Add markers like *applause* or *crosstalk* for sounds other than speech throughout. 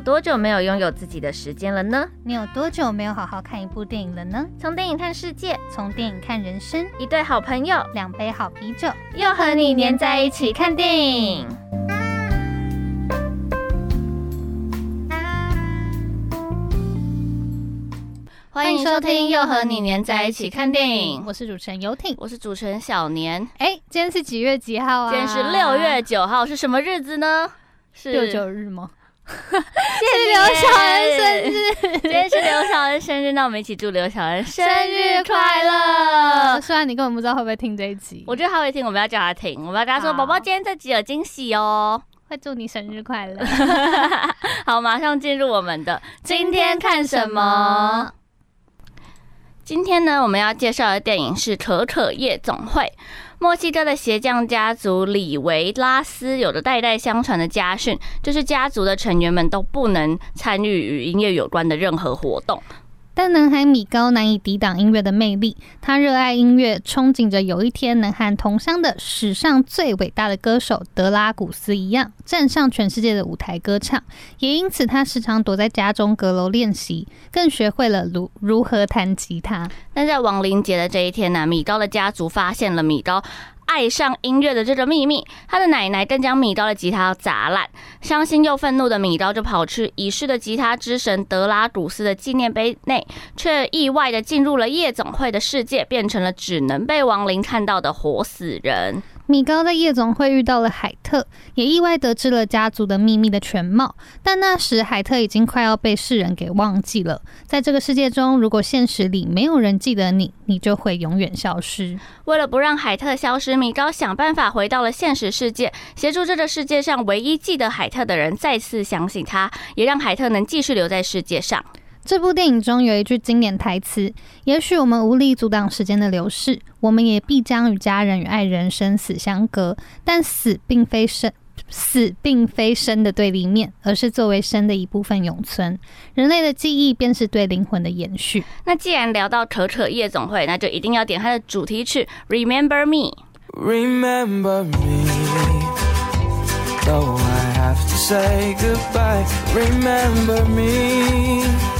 有多久没有拥有自己的时间了呢？你有多久没有好好看一部电影了呢？从电影看世界，从电影看人生。一对好朋友，两杯好啤酒，又和你黏在一起看电影。欢迎收听《又和你黏在一起看电影》，我是主持人游艇，我是主持人小年。哎，今天是几月几号啊？今天是六月九号，是什么日子呢？是六九日吗？谢谢刘小恩生日，今天是刘小恩生日，那我们一起祝刘小恩生日快乐。虽然你根本不知道会不会听这一集，我觉得他会听，我们要叫他听，我们要跟他说：“宝宝，今天这集有惊喜哦，会祝你生日快乐。*laughs* ”好，马上进入我们的今天看什么？今天呢，我们要介绍的电影是《可可夜总会》。墨西哥的鞋匠家族里维拉斯有着代代相传的家训，就是家族的成员们都不能参与与音乐有关的任何活动。但男孩米高难以抵挡音乐的魅力，他热爱音乐，憧憬着有一天能和同乡的史上最伟大的歌手德拉古斯一样，站上全世界的舞台歌唱。也因此，他时常躲在家中阁楼练习，更学会了如如何弹吉他。但在亡灵节的这一天呢、米高的家族发现了米高爱上音乐的这个秘密，他的奶奶更将米高的吉他砸烂。伤心又愤怒的米高就跑去已逝的吉他之神德拉古斯的纪念碑内，却意外的进入了夜总会的世界，变成了只能被亡灵看到的活死人。米高在夜总会遇到了海特，也意外得知了家族的秘密的全貌。但那时海特已经快要被世人给忘记了。在这个世界中，如果现实里没有人记得你，你就会永远消失。为了不让海特消失，米高想办法回到了现实世界，协助这个世界上唯一记得海特的人再次相信他，也让海特能继续留在世界上。这部电影中有一句经典台词：“也许我们无力阻挡时间的流逝，我们也必将与家人与爱人生死相隔。但死并非生，死并非生的对立面，而是作为生的一部分永存。人类的记忆便是对灵魂的延续。”那既然聊到可可夜总会，那就一定要点它的主题曲《Remember Me》。Remember me, though I have to say goodbye. Remember me.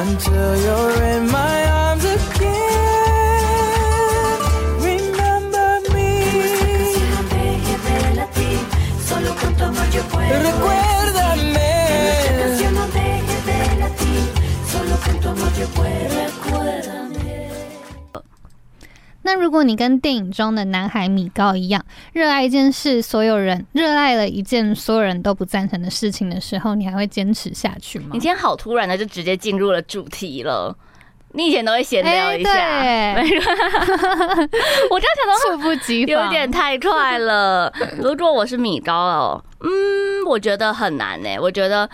until you're in my 如果你跟电影中的男孩米高一样，热爱一件事，所有人热爱了一件所有人都不赞成的事情的时候，你还会坚持下去吗？你今天好突然的就直接进入了主题了。你以前都会闲聊一下，*laughs* 我就想到猝不及防，有点太快了。如果我是米高哦，嗯，我觉得很难呢。我觉得。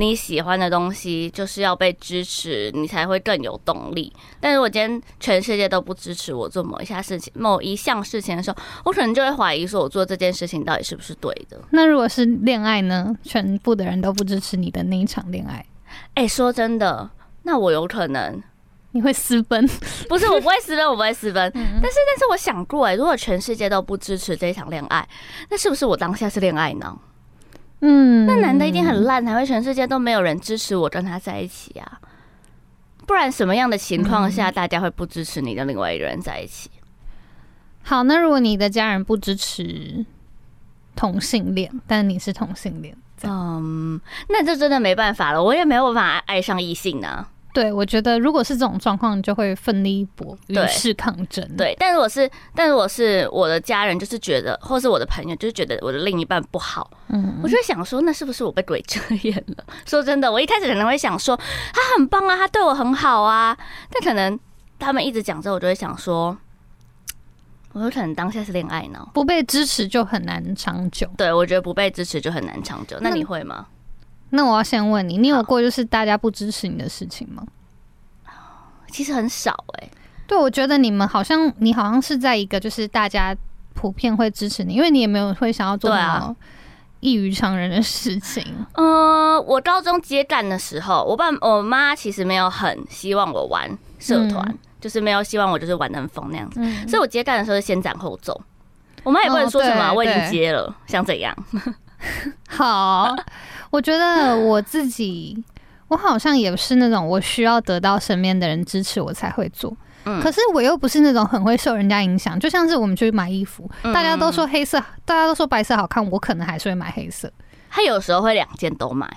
你喜欢的东西就是要被支持，你才会更有动力。但是我今天全世界都不支持我做某一下事情、某一项事情的时候，我可能就会怀疑说，我做这件事情到底是不是对的。那如果是恋爱呢？全部的人都不支持你的那一场恋爱，哎、欸，说真的，那我有可能你会私奔？不是，我不会私奔，我不会私奔。*laughs* 但是，但是我想过，哎，如果全世界都不支持这一场恋爱，那是不是我当下是恋爱脑？嗯，那男的一定很烂，才会全世界都没有人支持我跟他在一起啊！不然什么样的情况下大家会不支持你跟另外一个人在一起？好，那如果你的家人不支持同性恋，但你是同性恋，嗯，那就真的没办法了，我也没有办法爱上异性呢。对，我觉得如果是这种状况，你就会奋力一搏，与世抗争。对，但如果是，但如果是我的家人，就是觉得，或是我的朋友，就是觉得我的另一半不好，嗯，我就会想说，那是不是我被鬼遮眼了？*laughs* 说真的，我一开始可能会想说，他很棒啊，他对我很好啊，但可能他们一直讲之后，我就会想说。我有可能当下是恋爱脑，不被支持就很难长久。对，我觉得不被支持就很难长久。那你会吗？那我要先问你，你有过就是大家不支持你的事情吗？其实很少哎、欸。对，我觉得你们好像你好像是在一个就是大家普遍会支持你，因为你也没有会想要做什么异于常人的事情。嗯、呃，我高中接干的时候，我爸我妈其实没有很希望我玩社团。嗯就是没有希望我就是玩得很疯那样子，嗯、所以我接干的时候是先斩后奏。我妈也不能说什么，我已经接了，想怎样？*laughs* 好，我觉得我自己，我好像也是那种我需要得到身边的人支持我才会做。嗯，可是我又不是那种很会受人家影响，就像是我们去买衣服，大家都说黑色，大家都说白色好看，我可能还是会买黑色。他有时候会两件都买。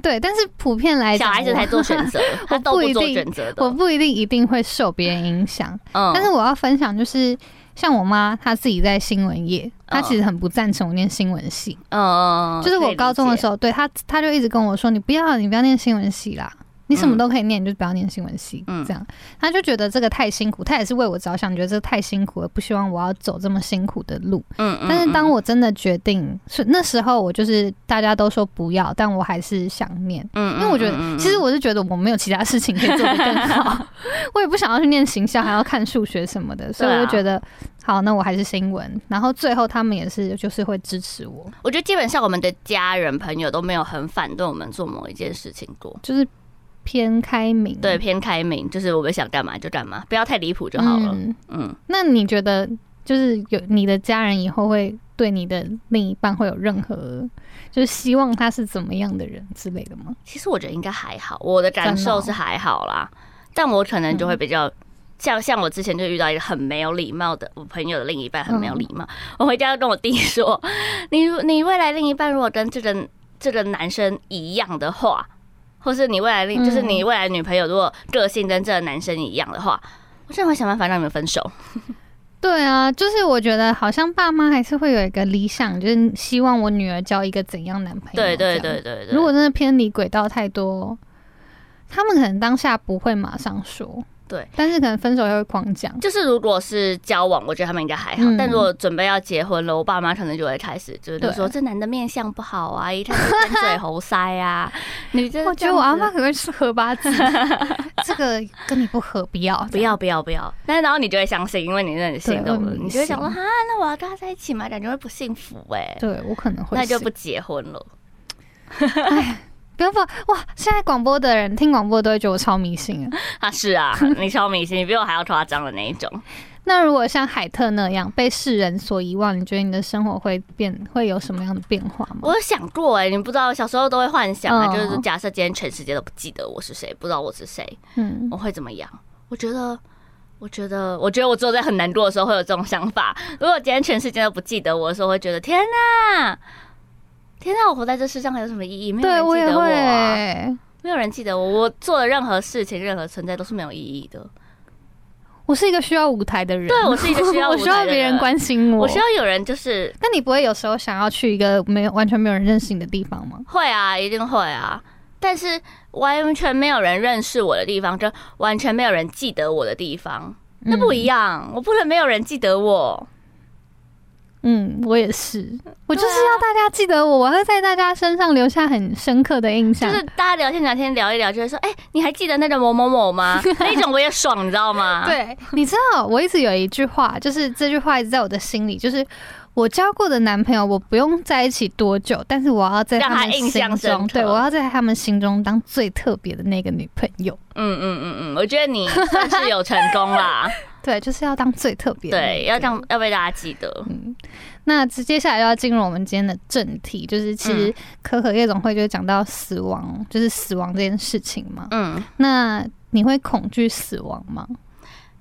对，但是普遍来讲，小孩子才做选择，*laughs* 他都不做选择的。我不一定一定会受别人影响。嗯，但是我要分享就是，像我妈她自己在新闻业，她其实很不赞成我念新闻系。嗯，就是我高中的时候，对她，她就一直跟我说：“你不要，你不要念新闻系啦。”你什么都可以念，你就不要念新闻系。嗯，这样他就觉得这个太辛苦，他也是为我着想，觉得这个太辛苦了，不希望我要走这么辛苦的路。嗯，但是当我真的决定是那时候，我就是大家都说不要，但我还是想念。嗯，因为我觉得其实我是觉得我没有其他事情可以做得更好，*laughs* 我也不想要去念行销，还要看数学什么的，所以我就觉得好，那我还是新闻。然后最后他们也是就是会支持我。我觉得基本上我们的家人朋友都没有很反对我们做某一件事情过，就是。偏开明，对，偏开明，就是我们想干嘛就干嘛，不要太离谱就好了。嗯，嗯，那你觉得，就是有你的家人以后会对你的另一半会有任何，就是希望他是怎么样的人之类的吗？其实我觉得应该还好，我的感受是还好啦，但我可能就会比较像像我之前就遇到一个很没有礼貌的我朋友的另一半，很没有礼貌。我回家要跟我弟说，*laughs* 你你未来另一半如果跟这个这个男生一样的话。或是你未来另，就是你未来女朋友，如果个性跟这个男生一样的话，我真的会想办法让你们分手。*laughs* 对啊，就是我觉得好像爸妈还是会有一个理想，就是希望我女儿交一个怎样男朋友。对对对对对。如果真的偏离轨道太多，他们可能当下不会马上说。对，但是可能分手又会狂讲。就是如果是交往，我觉得他们应该还好。嗯、但如果准备要结婚了，我爸妈可能就会开始就是说这男的面相不好啊，一看就尖嘴猴腮啊。*laughs* 你 *laughs* 这我觉得我阿妈可能是合八字，*laughs* 这个跟你不合，不要不要不要不要。但是然后你就会相信，因为你认识心动了，你就会想说啊，那我要跟他在一起嘛？感觉会不幸福哎、欸。对我可能会，那就不结婚了。不用不哇！现在广播的人听广播都会觉得我超迷信啊！*laughs* 啊，是啊，*laughs* 你超迷信，你比我还要夸张的那一种。那如果像海特那样被世人所遗忘，你觉得你的生活会变，会有什么样的变化吗？我有想过哎、欸，你不知道，小时候都会幻想啊，就是假设今天全世界都不记得我是谁，不知道我是谁，嗯，我会怎么样？我觉得，我觉得，我觉得我只有在很难过的时候会有这种想法。如果今天全世界都不记得我的时候，会觉得天哪！天哪！我活在这世上还有什么意义？没有人记得我啊！没有人记得我，我做的任何事情、任何存在都是没有意义的。我是一个需要舞台的人，对，我是一个需要舞台的人，*laughs* 我需要别人关心我，我需要有人就是。但你不会有时候想要去一个没有完全没有人认识你的地方吗？会啊，一定会啊。但是完全没有人认识我的地方，就完全没有人记得我的地方，那不一样。我不能没有人记得我。嗯，我也是，我就是要大家记得我，我会在大家身上留下很深刻的印象。就是大家聊天聊天聊一聊，就会说，哎、欸，你还记得那个某某某吗？*laughs* 那种我也爽，你知道吗？对，你知道，我一直有一句话，就是这句话一直在我的心里，就是我交过的男朋友，我不用在一起多久，但是我要在他们心中，对，我要在他们心中当最特别的那个女朋友。嗯嗯嗯嗯，我觉得你算是有成功啦。对，就是要当最特别的，对，要当要被大家记得。嗯，那接下来要进入我们今天的正题，就是其实可可夜总会就讲到死亡，嗯、就是死亡这件事情嘛。嗯，那你会恐惧死亡吗？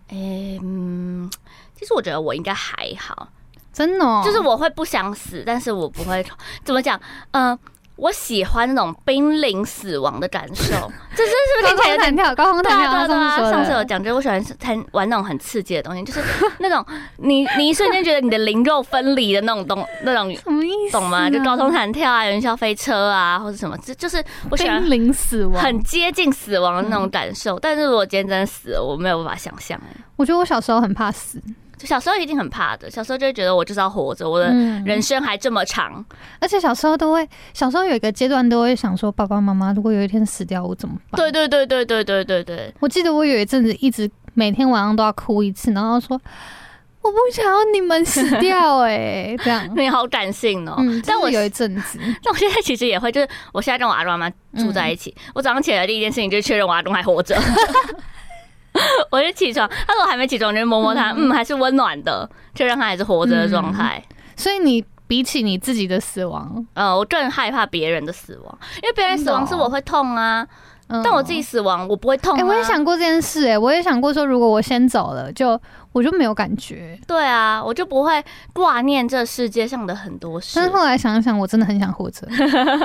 诶、欸，嗯，其实我觉得我应该还好。真的、哦，就是我会不想死，但是我不会怎么讲，嗯、呃。我喜欢那种濒临死亡的感受，*laughs* 这是是不是听起来有点跳？高空弹跳，对对对，上次有讲，就是我喜欢玩那种很刺激的东西，就是那种你你一瞬间觉得你的灵肉分离的那种东 *laughs* 那种什么意思？懂吗？就高空弹跳啊，云霄飞车啊，或者什么，就就是我喜欢濒临死亡，很接近死亡的那种感受。但是如果今天真的死了，我没有办法想象。哎，我觉得我小时候很怕死。就小时候一定很怕的，小时候就会觉得我就是要活着，我的人生还这么长，嗯，而且小时候都会，小时候有一个阶段都会想说，爸爸妈妈如果有一天死掉，我怎么办？对对对对对对对对。我记得我有一阵子一直每天晚上都要哭一次，然后说我不想要你们死掉，*laughs* 欸，哎，这样你好感性哦，喔。嗯，但我有一阵子，*laughs* 但我现在其实也会，就是我现在跟我阿公阿妈住在一起，嗯，我早上起来的第一件事情就是确认我阿公还活着。*laughs* *laughs* 我就起床，他说我还没起床，我就摸摸他，嗯，嗯还是温暖的，就让他还是活着的状态。所以你比起你自己的死亡，呃，我更害怕别人的死亡，因为别人死亡是我会痛啊，但我自己死亡我不会痛。啊。哎、欸，我也想过这件事，哎，我也想过说，如果我先走了，就。我就没有感觉，对啊，我就不会挂念这世界上的很多事。但是后来想想，我真的很想活着，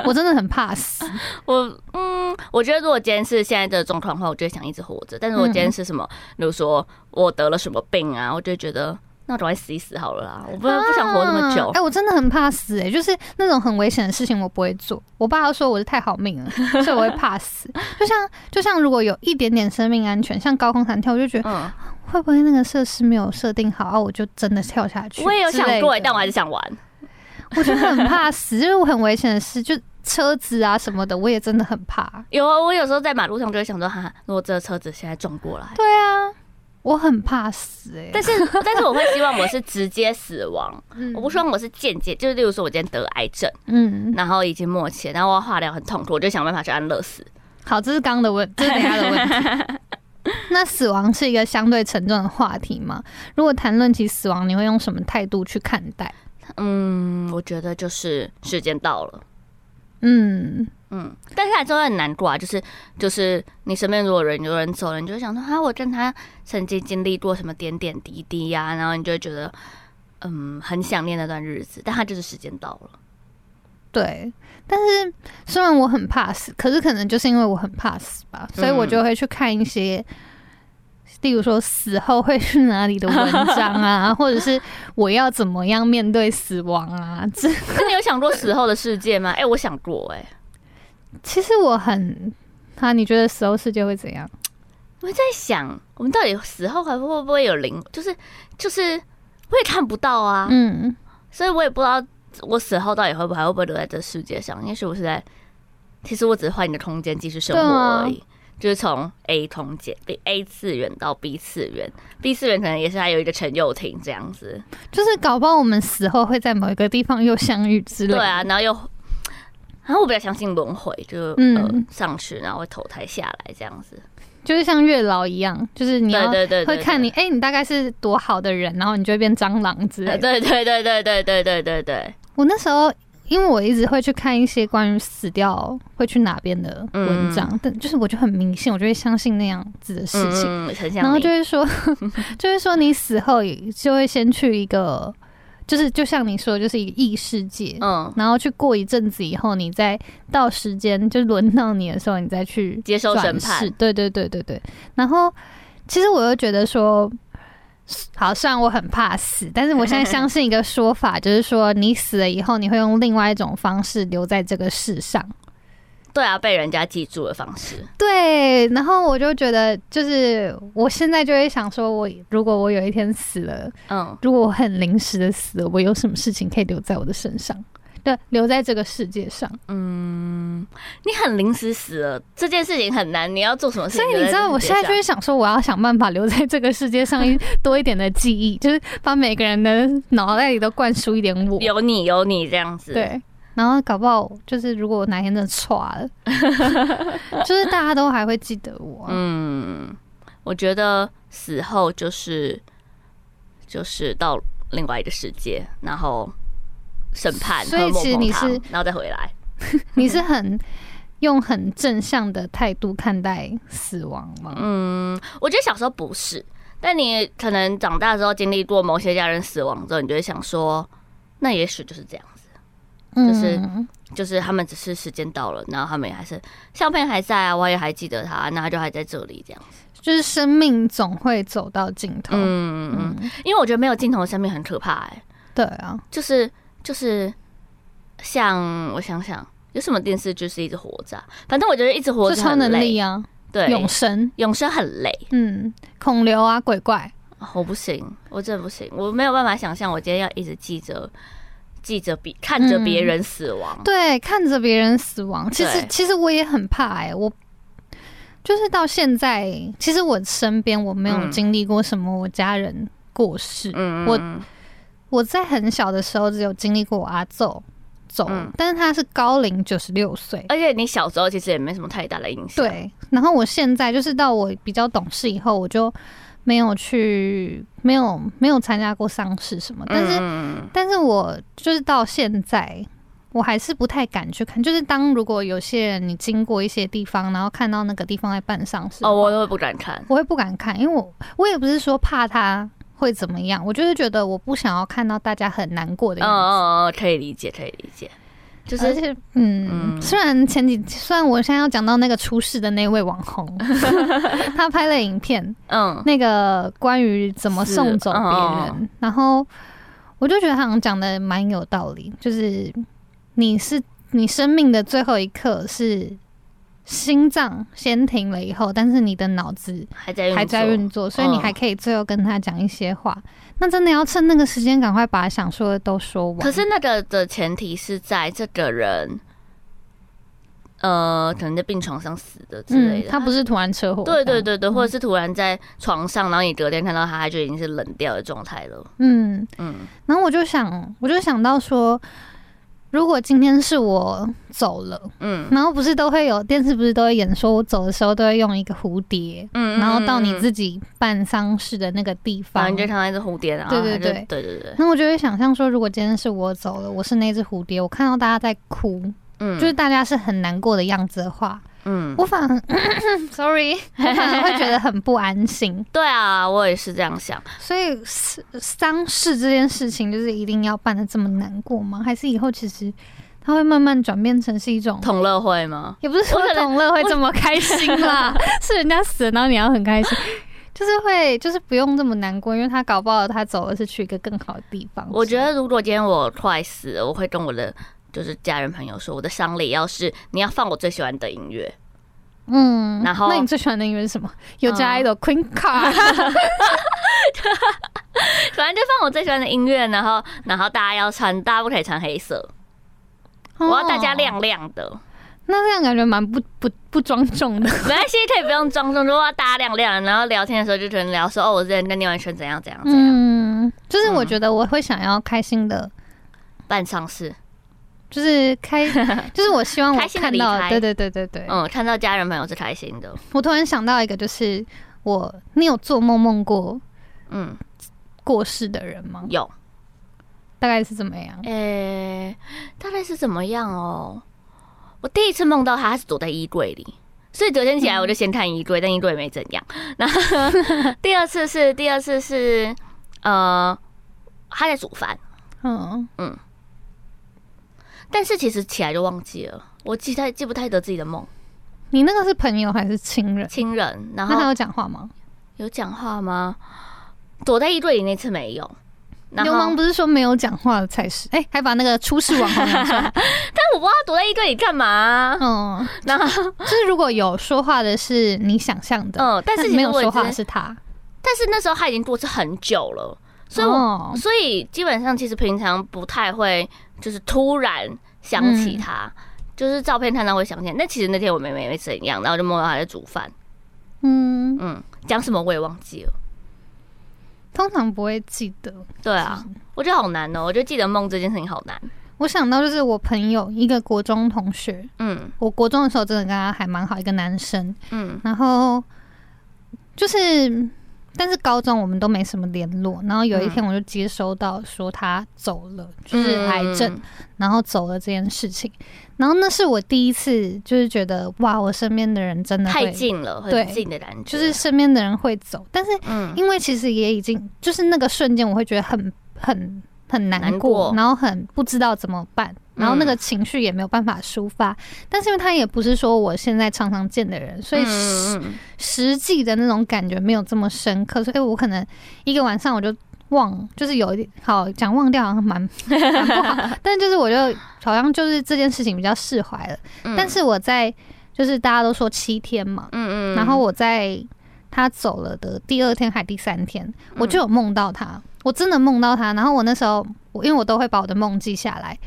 我真的很怕死。*laughs* 我嗯，我觉得如果今天是现在这个状况的话，我就想一直活着。但是我今天是什么，比如说我得了什么病啊，我就觉得那我赶快死一死好了啦，我不不想活那么久。哎，我真的很怕死，哎，就是那种很危险的事情我不会做。我爸都说我是太好命了，所以我会怕死。就像就像如果有一点点生命安全，像高空弹跳，我就觉得。会不会那个设施没有设定好啊？我就真的跳下去。我也有想过，但我还是想玩。*laughs* 我就很怕死，因为我很危险的事，就车子啊什么的，我也真的很怕。有啊，我有时候在马路上就会想说，哈，如果这个车子现在撞过来，对啊，我很怕死哎、欸。但是，*laughs* 但是我会希望我是直接死亡，我不希望我是间接，就是例如说我今天得癌症，嗯，然后已经末期，然后我化疗很痛苦，我就想办法去安乐死。好，这是刚刚的问，这是等下的问题。*laughs* *laughs* 那死亡是一个相对沉重的话题吗？如果谈论起死亡，你会用什么态度去看待？嗯，我觉得就是时间到了。嗯嗯，但是还是会很难过啊。就是就是你身边如果人有人走了，你就会想说啊，我跟他曾经经历过什么点点滴滴呀、啊，然后你就会觉得嗯很想念那段日子。但他就是时间到了。对，但是虽然我很怕死，可是可能就是因为我很怕死吧，所以我就会去看一些，例如说死后会去哪里的文章啊，*laughs* 或者是我要怎么样面对死亡啊。这，那你有想过死后的世界吗？哎、欸，我想过、欸，哎，其实我很，啊，你觉得死后世界会怎样？我在想，我们到底死后还会不会有灵？就是就是我也看不到啊，嗯，所以我也不知道。我死后到底会不会还会不会留在这世界上？也许我是在，其实我只是换一个空间继续生活而已，就是从 A 空间 A 次元到 B 次元，B 次元可能也是还有一个陈又廷这样子，就是搞不好我们死后会在某一个地方又相遇之类。对啊，然后又，然后我比较相信轮回，就嗯、呃、上去，然后会投胎下来这样子。就是像月老一样，就是你要会看你，哎，你大概是多好的人，然后你就会变蟑螂之类的。对对对对对对对对对。我那时候，因为我一直会去看一些关于死掉会去哪边的文章，但就是我就很迷信，我就会相信那样子的事情。然后就会说，*laughs* *laughs* 就是说你死后就会先去一个。就是就像你说，就是一个异世界，嗯，然后去过一阵子以后，你再到时间就轮到你的时候，你再去接受审判。对对对对对。然后其实我又觉得说，好，虽然我很怕死，但是我现在相信一个说法，就是说你死了以后，你会用另外一种方式留在这个世上。对啊，被人家记住的方式。对，然后我就觉得，就是我现在就会想说，我如果我有一天死了，嗯，如果我很临时的死了，我有什么事情可以留在我的身上？对，留在这个世界上。嗯，你很临时死了，这件事情很难，你要做什么事情？所以你知道，我现在就是想说，我要想办法留在这个世界上多一点的记忆，就是把每个人的脑袋里都灌输一点我，有你，有你这样子。对。然后搞不好就是，如果我哪天真的错了，*laughs* 就是大家都还会记得我。嗯，我觉得死后就是就是到另外一个世界，然后审判，所以其实你是然后再回来，*laughs* 你是很用很正向的态度看待死亡吗？嗯，我觉得小时候不是。但你可能长大之后经历过某些家人死亡之后，你就会想说，那也许就是这样子，就是、嗯、就是他们只是时间到了，然后他们也还是相片还在啊，我也还记得他，那他就还在这里这样子。就是生命总会走到尽头，嗯嗯嗯，因为我觉得没有尽头的生命很可怕、欸，哎，对啊，就是就是像我想想，有什么电视剧是一直活着？反正我觉得一直活着很累，超能力啊，对，永生，永生很累，嗯，孔刘啊，鬼怪，我不行，我真的不行，我没有办法想象我今天要一直记着记着别看着别人死亡，嗯、对，看着别人死亡，其实其实我也很怕、欸，哎，我。就是到现在，其实我身边我没有经历过什么我家人过世。嗯、我我在很小的时候只有经历过我阿祖走，嗯、但是他是高龄九十六岁，而且你小时候其实也没什么太大的影响。对，然后我现在就是到我比较懂事以后，我就没有去，没有没有参加过丧事什么。但是，嗯、但是我就是到现在。我还是不太敢去看，就是当如果有些人你经过一些地方，然后看到那个地方在办丧事，哦，我都会不敢看，我会不敢看，因为我我也不是说怕他会怎么样，我就是觉得我不想要看到大家很难过的样子。哦可以理解，可以理解。就是，而且嗯，嗯虽然前几，虽然我现在要讲到那个出事的那位网红，*laughs* 他拍了影片，嗯，那个关于怎么送走别人，嗯、然后我就觉得他好像讲的蛮有道理，就是。你是你生命的最后一刻是心脏先停了以后，但是你的脑子还在还在运作，所以你还可以最后跟他讲一些话。嗯、那真的要趁那个时间赶快把想说的都说完。可是那个的前提是在这个人，呃，可能在病床上死的之类的。嗯、他不是突然车祸，对对对对，或者是突然在床上，然后你隔天看到他，他就已经是冷掉的状态了。嗯嗯，然后我就想，我就想到说。如果今天是我走了，嗯，然后不是都会有电视，不是都会演说我走的时候都会用一个蝴蝶，嗯，然后到你自己办丧事的那个地方，你就看到一只蝴蝶，啊对对对对对对。那我就会想象说，如果今天是我走了，我是那只蝴蝶，我看到大家在哭，嗯，就是大家是很难过的样子的话。嗯，我反而，*laughs* sorry，*laughs* 我反而会觉得很不安心。*laughs* 对啊，我也是这样想。所以丧事这件事情，就是一定要办的这么难过吗？还是以后其实它会慢慢转变成是一种同乐会吗？也不是说同乐会这么开心啦，是人家死了，然后你要很开心，就是会就是不用这么难过，因为他搞不好他走的是去一个更好的地方。我觉得如果今天我快死了，我会跟我的。就是家人朋友说，我的丧礼要是你要放我最喜欢的音乐，嗯，然后那你最喜欢的音乐是什么？有加一首 Queen Card，*laughs* 反正就放我最喜欢的音乐，然后然后大家要穿，大家不可以穿黑色，哦、我要大家亮亮的。那这样感觉蛮不不不庄重的，*laughs* 没关系，可以不用庄重，如果要大家亮亮，然后聊天的时候就可能聊说，哦，我之前跟另外一圈怎样怎样怎样。嗯，就是我觉得我会想要开心的办丧事。就是开，*laughs* 就是我希望我看到，对对对对对，嗯，看到家人朋友是开心的。我突然想到一个，就是我，你有做梦梦过，嗯，过世的人吗？有，大概是怎么样？诶、欸，大概是怎么样哦？我第一次梦到他，他是躲在衣柜里，所以昨天起来我就先看衣柜，嗯、但衣柜也没怎样。然后 *laughs* 第二次是，第二次是，呃，他在煮饭，嗯嗯。但是其实起来就忘记了，我记太记不太得自己的梦。你那个是朋友还是亲人？亲人。然后他有讲话吗？有讲话吗？躲在衣柜里那次没有。流氓不是说没有讲话的才是？哎、欸，还把那个出事网红。*laughs* 但我不知道躲在衣柜里干嘛。嗯，然后就是如果有说话的是你想象的，嗯，但是没有说话的是他。但是那时候他已经过世很久了。所以我，哦、所以基本上其实平常不太会，就是突然想起他，嗯、就是照片看到会想起来。那其实那天我妹妹没怎样，然后就梦到她在煮饭。嗯嗯，讲什么我也忘记了。通常不会记得。对啊，我觉得好难哦、喔。我觉得记得梦这件事情好难。我想到就是我朋友一个国中同学，嗯，我国中的时候真的跟他还蛮好，一个男生，嗯，然后就是。但是高中我们都没什么联络。然后有一天我就接收到说他走了，嗯、就是癌症，然后走了这件事情。然后那是我第一次就是觉得哇，我身边的人真的太近了，很近的感觉，就是身边的人会走。但是因为其实也已经就是那个瞬间，我会觉得很很很难过，难过然后很不知道怎么办。然后那个情绪也没有办法抒发，嗯、但是因为他也不是说我现在常常见的人，所以实实际的那种感觉没有这么深刻，所以我可能一个晚上我就忘，就是有一点好讲忘掉好像蛮 *laughs* 蛮不好，*laughs* 但就是我就好像就是这件事情比较释怀了。嗯、但是我在就是大家都说七天嘛，嗯嗯，然后我在他走了的第二天还第三天，我就有梦到他，我真的梦到他，然后我那时候我因为我都会把我的梦记下来。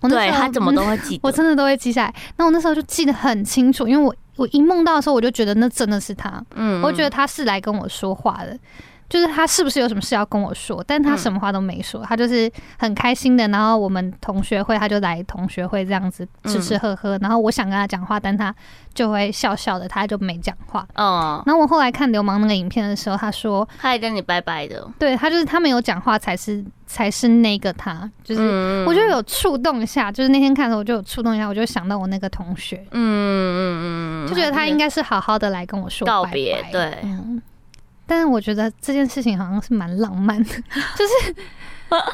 我那时候对他怎么都会记得，*laughs* 我真的都会记下来。那我那时候就记得很清楚，因为我我一梦到的时候，我就觉得那真的是他，嗯，我觉得他是来跟我说话的。就是他是不是有什么事要跟我说？但他什么话都没说，他就是很开心的。然后我们同学会，他就来同学会这样子吃吃喝喝。然后我想跟他讲话，但他就会笑笑的，他就没讲话。哦。然后我后来看流氓那个影片的时候，他说他也跟你拜拜的。对，他就是他没有讲话，才是才是那个他。就是我就有触动一下，就是那天看的时候我就有触动一下，我就想到我那个同学。嗯嗯嗯，就觉得他应该是好好的来跟我说告别。对。但是我觉得这件事情好像是蛮浪漫的，*laughs* 就是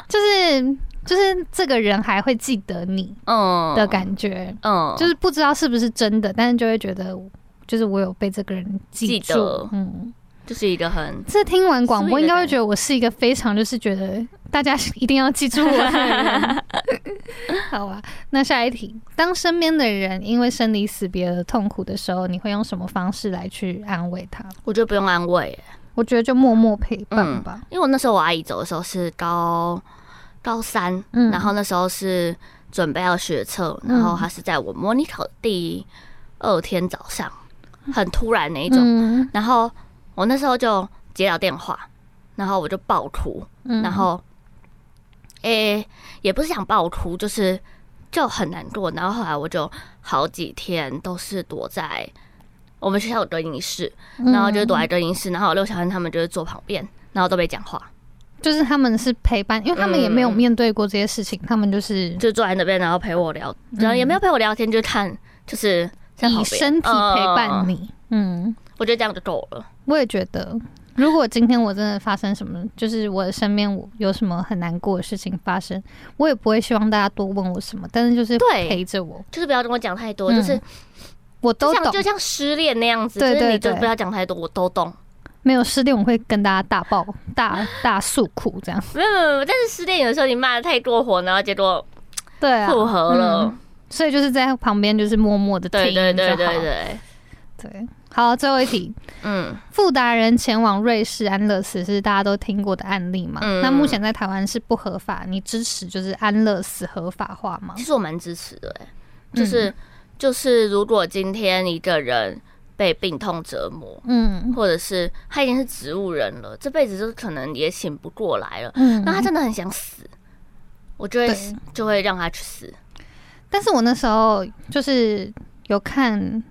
就是就是这个人还会记得你，嗯的感觉，嗯，就是不知道是不是真的，但是就会觉得就是我有被这个人记住，嗯，就是一个很。这听完广播应该会觉得我是一个非常就是觉得大家一定要记住我的人。*laughs* 好吧，那下一题，当身边的人因为生离死别而痛苦的时候，你会用什么方式来去安慰他？我觉得不用安慰。我觉得就默默陪伴吧，嗯，因为我那时候我阿姨走的时候是高高三，嗯，然后那时候是准备要学测，然后她是在我模拟考第二天早上，很突然那一种，嗯，然后我那时候就接到电话，然后我就爆哭，然后，诶、欸，也不是想爆哭，就是就很难过，然后后来我就好几天都是躲在。我们学校有隔音室，然后就躲在隔音室，然后刘小恩他们就是坐旁边，然后都没讲话，就是他们是陪伴，因为他们也没有面对过这些事情，他们就是就坐在那边，然后陪我聊，然后也没有陪我聊天，就看就是以身体陪伴你，嗯，我觉得这样就够了。我也觉得，如果今天我真的发生什么，就是我的身边我有什么很难过的事情发生，我也不会希望大家多问我什么，但是就是陪着我，就是不要跟我讲太多，就是。我都懂，就像失恋那样子，对对对，你就不要讲太多，我都懂。没有失恋，我会跟大家大爆大大诉苦这样。没有没有，但是失恋有时候你骂的太过火，然后结果对复合了，嗯，所以就是在旁边就是默默的听。对对对对对对。好，最后一题，嗯，富达人前往瑞士安乐死是大家都听过的案例嘛？嗯，那目前在台湾是不合法，你支持就是安乐死合法化吗？其实我蛮支持的，哎，就是。就是如果今天一个人被病痛折磨，嗯，或者是他已经是植物人了，这辈子就可能也醒不过来了，嗯，那他真的很想死，我就会就会让他去死。但是我那时候就是有看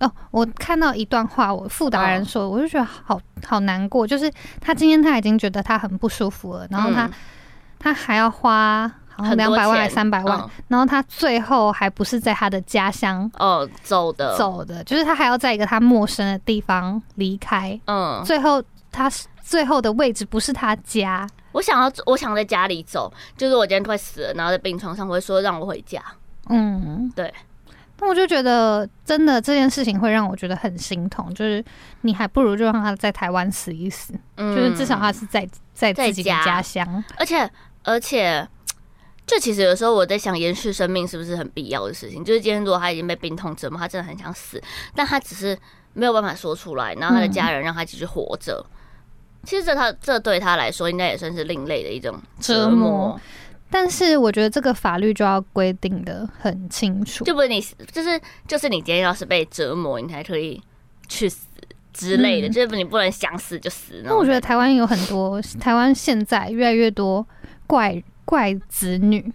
哦，我看到一段话，我傅达人说，我就觉得好好难过，就是他今天他已经觉得他很不舒服了，然后他、嗯、他还要花。两百万还三百万，嗯、然后他最后还不是在他的家乡哦走的，走的，就是他还要在一个他陌生的地方离开。嗯，最后他最后的位置不是他家。我想要，我想在家里走，就是我今天快死了，然后在病床上，我会说让我回家。嗯，对。那我就觉得，真的这件事情会让我觉得很心痛，就是你还不如就让他在台湾死一死，嗯、就是至少他是在在自己的家乡，而且而且。就其实有时候我在想，延续生命是不是很必要的事情？就是今天如果他已经被病痛折磨，他真的很想死，但他只是没有办法说出来，然后他的家人让他继续活着。嗯、其实这他这对他来说，应该也算是另类的一种折磨。折磨。但是我觉得这个法律就要规定的很清楚，就不是你就是就是你今天要是被折磨，你才可以去死之类的，嗯、就是你不能想死就死。那我觉得台湾有很多，台湾现在越来越多怪。怪子女，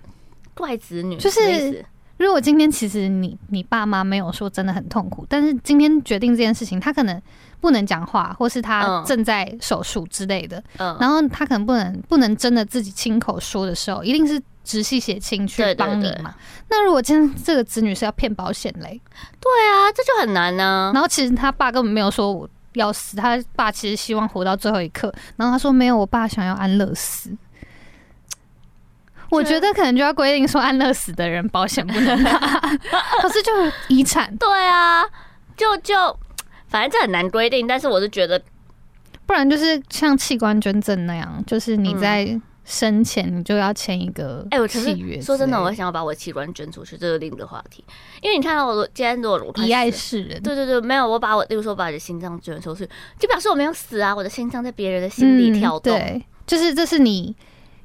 怪子女就是如果今天其实你你爸妈没有说真的很痛苦，但是今天决定这件事情，他可能不能讲话，或是他正在手术之类的，嗯，然后他可能不能不能真的自己亲口说的时候，一定是直系血亲去帮你嘛。那如果今天这个子女是要骗保险嘞？对啊，这就很难呢。然后其实他爸根本没有说我要死，他爸其实希望活到最后一刻。然后他说没有，我爸想要安乐死。我觉得可能就要规定说安乐死的人保险不能拿，*laughs* 可是就遗产。对啊，就就反正这很难规定，但是我是觉得，不然就是像器官捐赠那样，就是你在生前你就要签一个哎，我契约。说真的，我想要把我器官捐出去，这是另一个话题。因为你看到我今天如果遗爱世人，对对对，没有我把我，例如说把我的心脏捐出去，就表示我没有死啊，我的心脏在别人的心里跳动。对，就是这是你。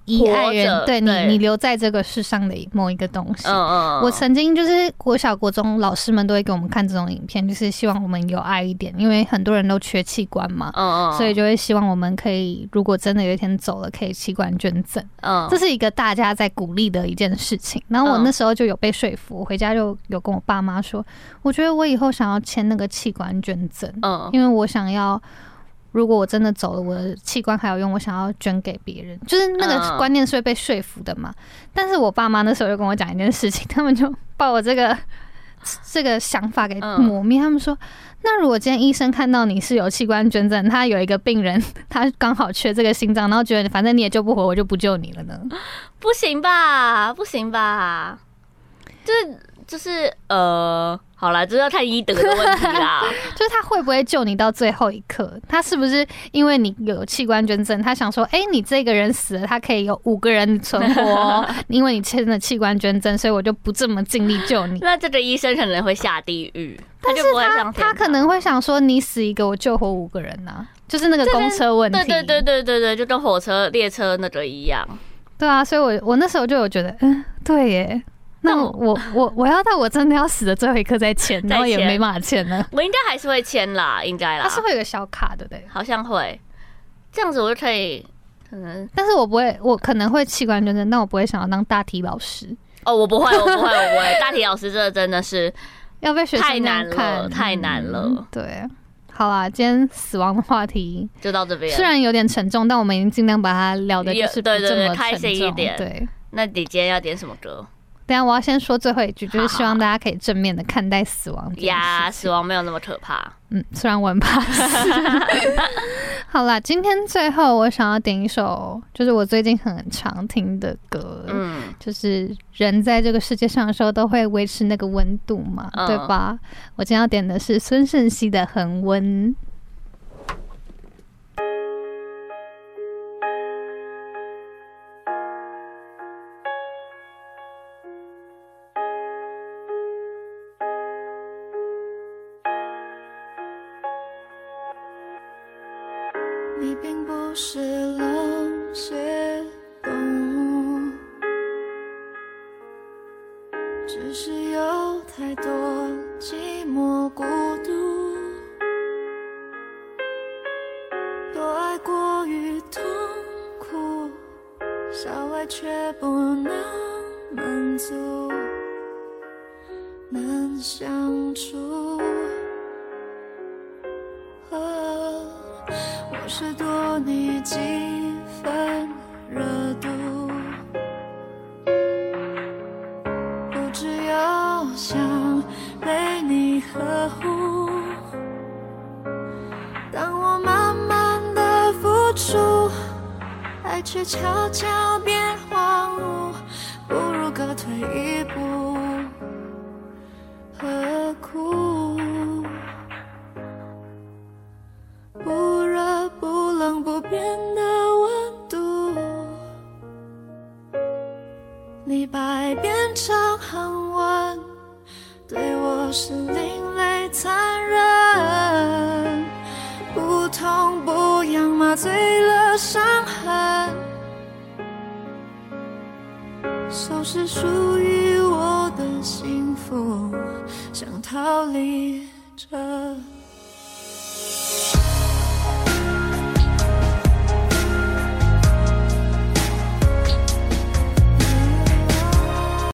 遗爱人，对你，你留在这个世上的某一个东西。我曾经就是国小、国中老师们都会给我们看这种影片，就是希望我们有爱一点，因为很多人都缺器官嘛。所以就会希望我们可以，如果真的有一天走了，可以器官捐赠。这是一个大家在鼓励的一件事情。然后我那时候就有被说服，我回家就有跟我爸妈说，我觉得我以后想要签那个器官捐赠，因为我想要。如果我真的走了，我的器官还有用，我想要捐给别人，就是那个观念是会被说服的嘛。Uh. 但是我爸妈那时候就跟我讲一件事情，*laughs* 他们就把我这个这个想法给磨灭。Uh. 他们说，那如果今天医生看到你是有器官捐赠，他有一个病人，他刚好缺这个心脏，然后觉得反正你也救不活，我就不救你了呢？不行吧？不行吧？就是就是呃。好了，这要看医德的问题啦。*laughs* 就是他会不会救你到最后一刻？他是不是因为你有器官捐赠，他想说，哎、欸，你这个人死了，他可以有五个人存活，*laughs* 因为你签了器官捐赠，所以我就不这么尽力救你。那这个医生可能会下地狱，他就不会想，他可能会想说，你死一个，我救活五个人呢、啊？就是那个公车问题。对对对对对对，就跟火车列车那个一样。对啊，所以我我那时候就有觉得，嗯，对耶。那我我我我要到我真的要死的最后一刻 *laughs* 再签，然后也没办法签了。我应该还是会签啦，应该啦。它是会有个小卡，对不对？好像会，这样子我就可以可能，但是我不会，我可能会器官捐赠，但我不会想要当大体老师。哦，我不会，我不会，我不会。*laughs* 大体老师这真的是要被学生太难了，太难了。嗯、对，好啦，今天死亡的话题就到这边。虽然有点沉重，但我们已经尽量把它聊的就是对对开心一点。对，那你今天要点什么歌？等下，我要先说最后一句，就是希望大家可以正面的看待死亡。呀，死亡没有那么可怕。嗯，虽然我很怕死。*laughs* 好啦，今天最后我想要点一首，就是我最近很常听的歌。嗯，就是人在这个世界上的时候，都会维持那个温度嘛，嗯、对吧？我今天要点的是孙盛希的《恒温》。爱却悄悄变是属于我的幸福，想逃离。